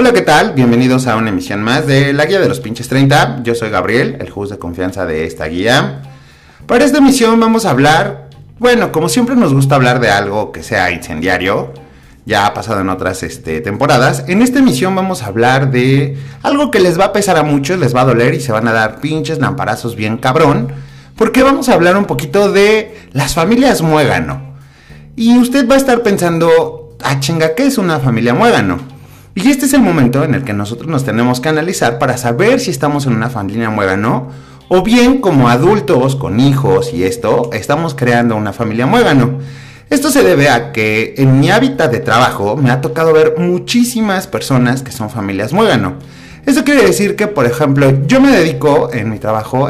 Hola, ¿qué tal? Bienvenidos a una emisión más de La Guía de los Pinches 30. Yo soy Gabriel, el host de confianza de esta guía. Para esta emisión vamos a hablar, bueno, como siempre nos gusta hablar de algo que sea incendiario. Ya ha pasado en otras este, temporadas. En esta emisión vamos a hablar de algo que les va a pesar a muchos, les va a doler y se van a dar pinches lamparazos bien cabrón. Porque vamos a hablar un poquito de las familias muégano. Y usted va a estar pensando, ah chinga, ¿qué es una familia muégano? Y este es el momento en el que nosotros nos tenemos que analizar para saber si estamos en una familia muégano o bien como adultos con hijos y esto, estamos creando una familia muégano. Esto se debe a que en mi hábitat de trabajo me ha tocado ver muchísimas personas que son familias muégano. Esto quiere decir que, por ejemplo, yo me dedico en mi trabajo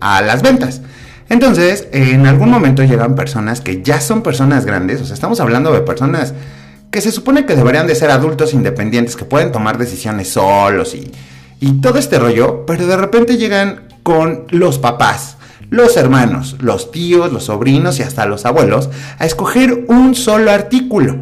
a las ventas. Entonces, en algún momento llegan personas que ya son personas grandes, o sea, estamos hablando de personas que se supone que deberían de ser adultos independientes, que pueden tomar decisiones solos y, y todo este rollo, pero de repente llegan con los papás, los hermanos, los tíos, los sobrinos y hasta los abuelos a escoger un solo artículo.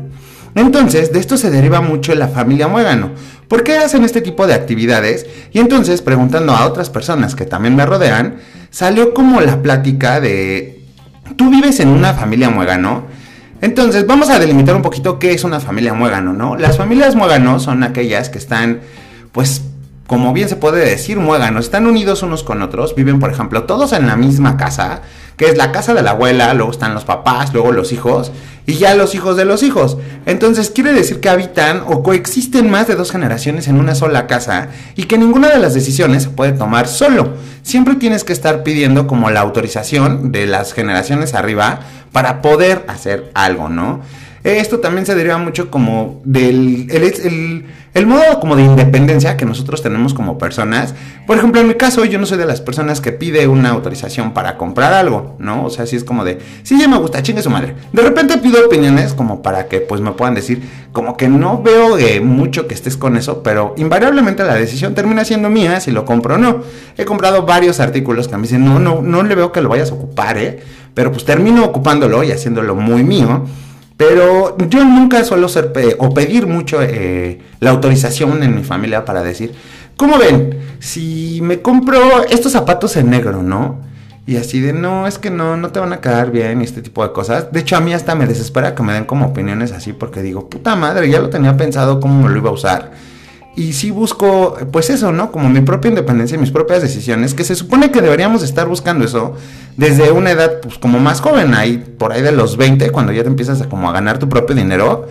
Entonces, de esto se deriva mucho la familia Muégano. ¿Por qué hacen este tipo de actividades? Y entonces, preguntando a otras personas que también me rodean, salió como la plática de, ¿tú vives en una familia Muégano? Entonces, vamos a delimitar un poquito qué es una familia muégano, ¿no? Las familias muégano son aquellas que están, pues, como bien se puede decir, muéganos, están unidos unos con otros, viven, por ejemplo, todos en la misma casa, que es la casa de la abuela, luego están los papás, luego los hijos, y ya los hijos de los hijos. Entonces quiere decir que habitan o coexisten más de dos generaciones en una sola casa y que ninguna de las decisiones se puede tomar solo. Siempre tienes que estar pidiendo como la autorización de las generaciones arriba para poder hacer algo, ¿no? Esto también se deriva mucho como del el, modo como de independencia que nosotros tenemos como personas. Por ejemplo, en mi caso, yo no soy de las personas que pide una autorización para comprar algo, ¿no? O sea, si es como de, sí, ya me gusta, chingue su madre. De repente pido opiniones como para que pues me puedan decir, como que no veo eh, mucho que estés con eso, pero invariablemente la decisión termina siendo mía si lo compro o no. He comprado varios artículos que me dicen, no, no, no le veo que lo vayas a ocupar, ¿eh? Pero pues termino ocupándolo y haciéndolo muy mío. Pero yo nunca suelo ser o pedir mucho eh, la autorización en mi familia para decir, ¿cómo ven? Si me compro estos zapatos en negro, ¿no? Y así de, no, es que no, no te van a quedar bien y este tipo de cosas. De hecho, a mí hasta me desespera que me den como opiniones así porque digo, puta madre, ya lo tenía pensado cómo me lo iba a usar y sí busco, pues eso, ¿no? Como mi propia independencia y mis propias decisiones, que se supone que deberíamos estar buscando eso desde una edad, pues como más joven, ahí por ahí de los 20, cuando ya te empiezas a como a ganar tu propio dinero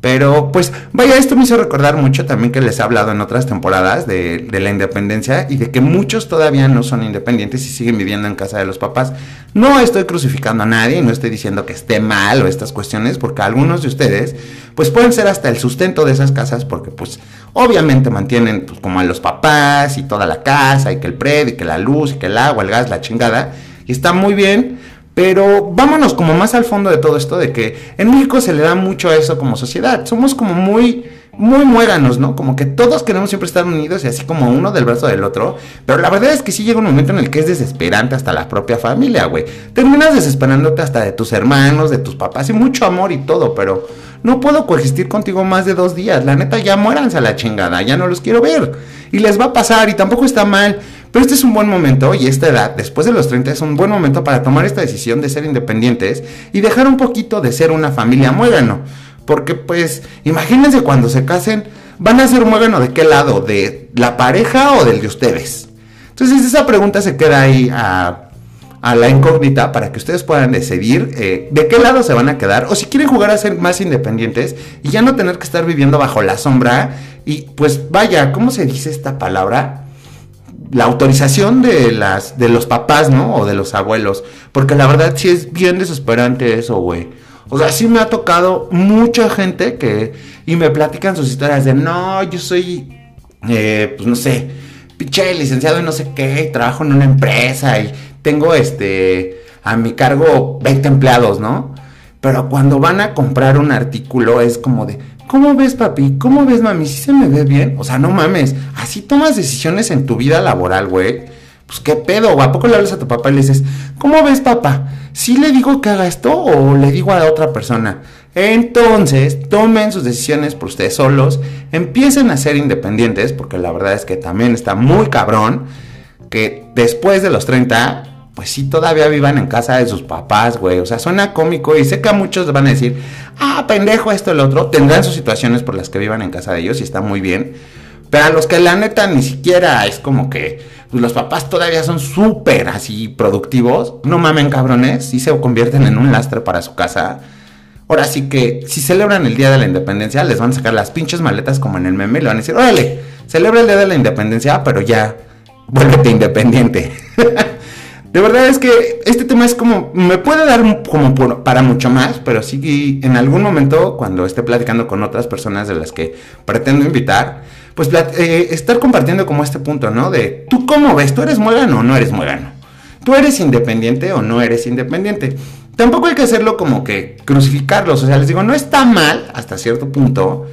pero pues vaya, esto me hizo recordar mucho también que les he hablado en otras temporadas de, la independencia y de que muchos todavía no son independientes y siguen viviendo en casa de los papás. No estoy crucificando a nadie, no estoy diciendo que esté mal o estas cuestiones, porque algunos de ustedes pues pueden ser hasta el sustento de esas casas porque pues obviamente mantienen pues como a los papás y toda la casa y que el predio y que la luz y que el agua, el gas, la chingada. Y está muy bien, pero vámonos como más al fondo de todo esto, de que en México se le da mucho a eso como sociedad. Somos como muy, muy muéganos, ¿no? Como que todos queremos siempre estar unidos y así como uno del brazo del otro. Pero la verdad es que sí llega un momento en el que es desesperante hasta la propia familia, güey. Terminas desesperándote hasta de tus hermanos, de tus papás y mucho amor y todo, pero no puedo coexistir contigo más de dos días. La neta, ya muéranse a la chingada, ya no los quiero ver. Y les va a pasar y tampoco está mal. Pero este es un buen momento y esta edad, después de los 30, es un buen momento para tomar esta decisión de ser independientes y dejar un poquito de ser una familia muégano. Porque pues, imagínense cuando se casen, ¿van a ser muégano de qué lado? ¿De la pareja o del de ustedes? Entonces esa pregunta se queda ahí a, la incógnita para que ustedes puedan decidir eh, de qué lado se van a quedar o si quieren jugar a ser más independientes y ya no tener que estar viviendo bajo la sombra y pues vaya, ¿cómo se dice esta palabra? La autorización de las de los papás, ¿no? O de los abuelos, porque la verdad sí es bien desesperante eso, güey. O sea, sí me ha tocado mucha gente que y me platican sus historias de, "No, yo soy eh, pues no sé, pinche licenciado y no sé qué, trabajo en una empresa y tengo este a mi cargo 20 empleados, ¿no? Pero cuando van a comprar un artículo es como de, ¿Cómo ves, papi? ¿Cómo ves, mami? ¿Si se me ve bien? O sea, no mames. Así tomas decisiones en tu vida laboral, güey. pues qué pedo, ¿o a poco le hablas a tu papá y le dices, ¿cómo ves papá? ¿Sí le digo que haga esto o le digo a otra persona? Entonces, tomen sus decisiones por ustedes solos, empiecen a ser independientes, porque la verdad es que también está muy cabrón que después de los 30, pues sí todavía vivan en casa de sus papás, güey. O sea, suena cómico y sé que a muchos van a decir, ah, pendejo, esto, el otro. Tendrán sus situaciones por las que vivan en casa de ellos y está muy bien. Pero a los que la neta ni siquiera es como que pues, los papás todavía son súper así productivos, no mamen cabrones, y se convierten en un lastre para su casa. Ahora sí que si celebran el Día de la Independencia, les van a sacar las pinches maletas como en el meme y le van a decir, órale, celebra el Día de la Independencia, pero ya, vuélvete independiente. de verdad es que este tema es como, me puede dar como para mucho más, pero sí en algún momento, cuando esté platicando con otras personas de las que pretendo invitar, pues eh, estar compartiendo como este punto, ¿no? De, ¿tú cómo ves? ¿Tú eres muégano o no eres muégano? ¿Tú eres independiente o no eres independiente? Tampoco hay que hacerlo como que crucificarlos, o sea, les digo, no está mal hasta cierto punto,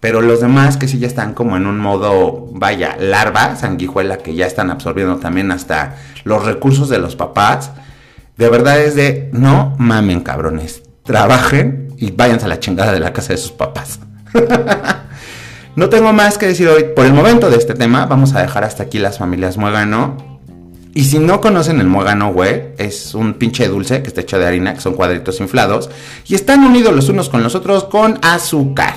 pero los demás que sí ya están como en un modo, vaya, larva, sanguijuela, que ya están absorbiendo también hasta los recursos de los papás, de verdad es de, no mamen cabrones, trabajen y váyanse a la chingada de la casa de sus papás. No tengo más que decir hoy por el momento de este tema. Vamos a dejar hasta aquí las familias muégano. Y si no conocen el muégano, güey, es un pinche dulce que está hecho de harina, que son cuadritos inflados. Y están unidos los unos con los otros con azúcar.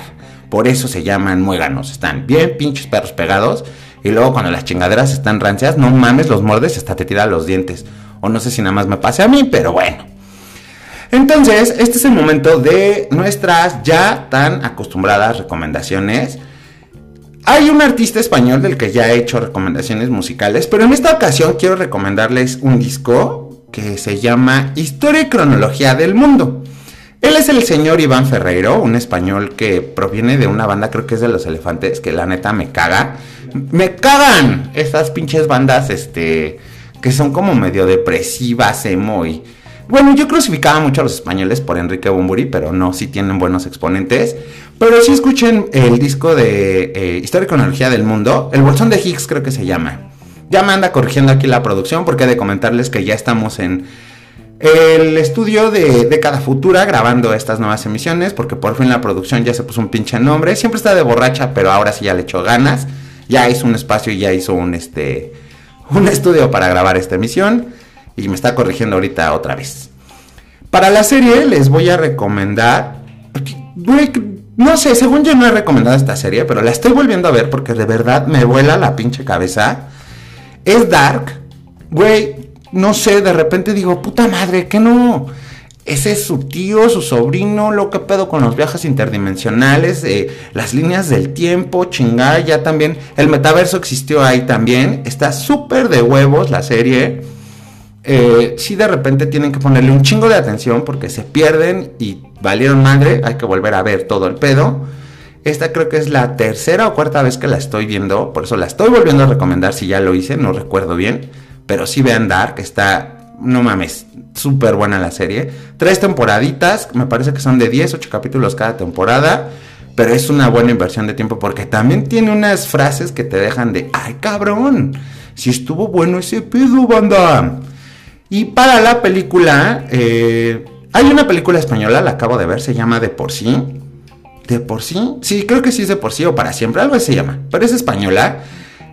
Por eso se llaman muéganos. Están bien pinches perros pegados. Y luego cuando las chingaderas están rancias, no mames, los mordes hasta te tiran los dientes. O no sé si nada más me pase a mí, pero bueno. Entonces, este es el momento de nuestras ya tan acostumbradas recomendaciones. Hay un artista español del que ya he hecho recomendaciones musicales, pero en esta ocasión quiero recomendarles un disco que se llama Historia y Cronología del Mundo. Él es el señor Iván Ferreiro, un español que proviene de una banda, creo que es de Los Elefantes, que la neta me caga. Me cagan esas pinches bandas, este, que son como medio depresivas, emo y... Bueno, yo crucificaba mucho a los españoles por Enrique Bumburi, pero no, sí tienen buenos exponentes. Pero si escuchen el disco de eh, Historia y Cronología del Mundo, el bolsón de Higgs creo que se llama. Ya me anda corrigiendo aquí la producción porque he de comentarles que ya estamos en el estudio de Década Futura grabando estas nuevas emisiones porque por fin la producción ya se puso un pinche nombre. Siempre está de borracha, pero ahora sí ya le echó ganas. Ya hizo un espacio y ya hizo un, este, un estudio para grabar esta emisión y me está corrigiendo ahorita otra vez. Para la serie les voy a recomendar... No sé, según yo no he recomendado esta serie, pero la estoy volviendo a ver porque de verdad me vuela la pinche cabeza. Es Dark. Güey, no sé, de repente digo, puta madre, que no. Ese es su tío, su sobrino, lo que pedo con los viajes interdimensionales, eh, las líneas del tiempo, chingada, ya también. El metaverso existió ahí también. Está súper de huevos la serie. Eh, si de repente tienen que ponerle un chingo de atención porque se pierden y valieron madre, hay que volver a ver todo el pedo. Esta creo que es la tercera o cuarta vez que la estoy viendo, por eso la estoy volviendo a recomendar si ya lo hice, no recuerdo bien, pero sí vean Dark, está, no mames, súper buena la serie. Tres temporaditas, me parece que son de 10, 8 capítulos cada temporada, pero es una buena inversión de tiempo porque también tiene unas frases que te dejan de, ay cabrón, si estuvo bueno ese pedo, banda. Y para la película, eh, hay una película española, la acabo de ver, se llama De por sí. ¿De por sí? Sí, creo que sí es de por sí o para siempre, algo así se llama. Pero es española.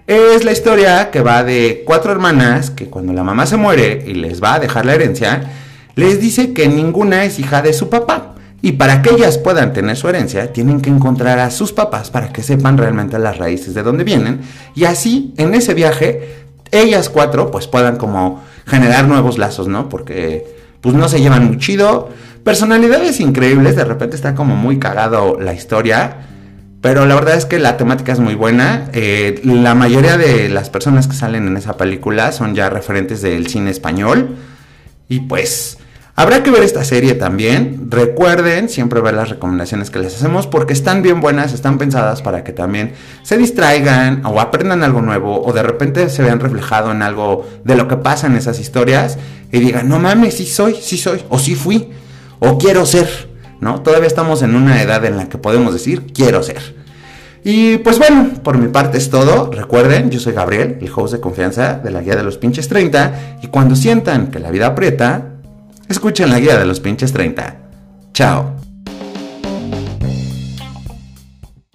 Es la historia que va de cuatro hermanas que cuando la mamá se muere y les va a dejar la herencia, les dice que ninguna es hija de su papá. Y para que ellas puedan tener su herencia, tienen que encontrar a sus papás para que sepan realmente las raíces de dónde vienen. Y así, en ese viaje, ellas cuatro pues puedan como generar nuevos lazos, ¿no? Porque pues no se llevan muy chido. Personalidades increíbles, de repente está como muy cagado la historia. Pero la verdad es que la temática es muy buena. Eh, la mayoría de las personas que salen en esa película son ya referentes del cine español. Y pues Habrá que ver esta serie también. Recuerden siempre ver las recomendaciones que les hacemos porque están bien buenas, están pensadas para que también se distraigan o aprendan algo nuevo o de repente se vean reflejado en algo de lo que pasa en esas historias y digan, no mames, sí soy, sí soy, o sí fui, o quiero ser, ¿no? Todavía estamos en una edad en la que podemos decir, quiero ser. Y pues bueno, por mi parte es todo. Recuerden, yo soy Gabriel, el host de confianza de la guía de los pinches 30. Y cuando sientan que la vida aprieta, escuchen la guía de los pinches 30. Chao.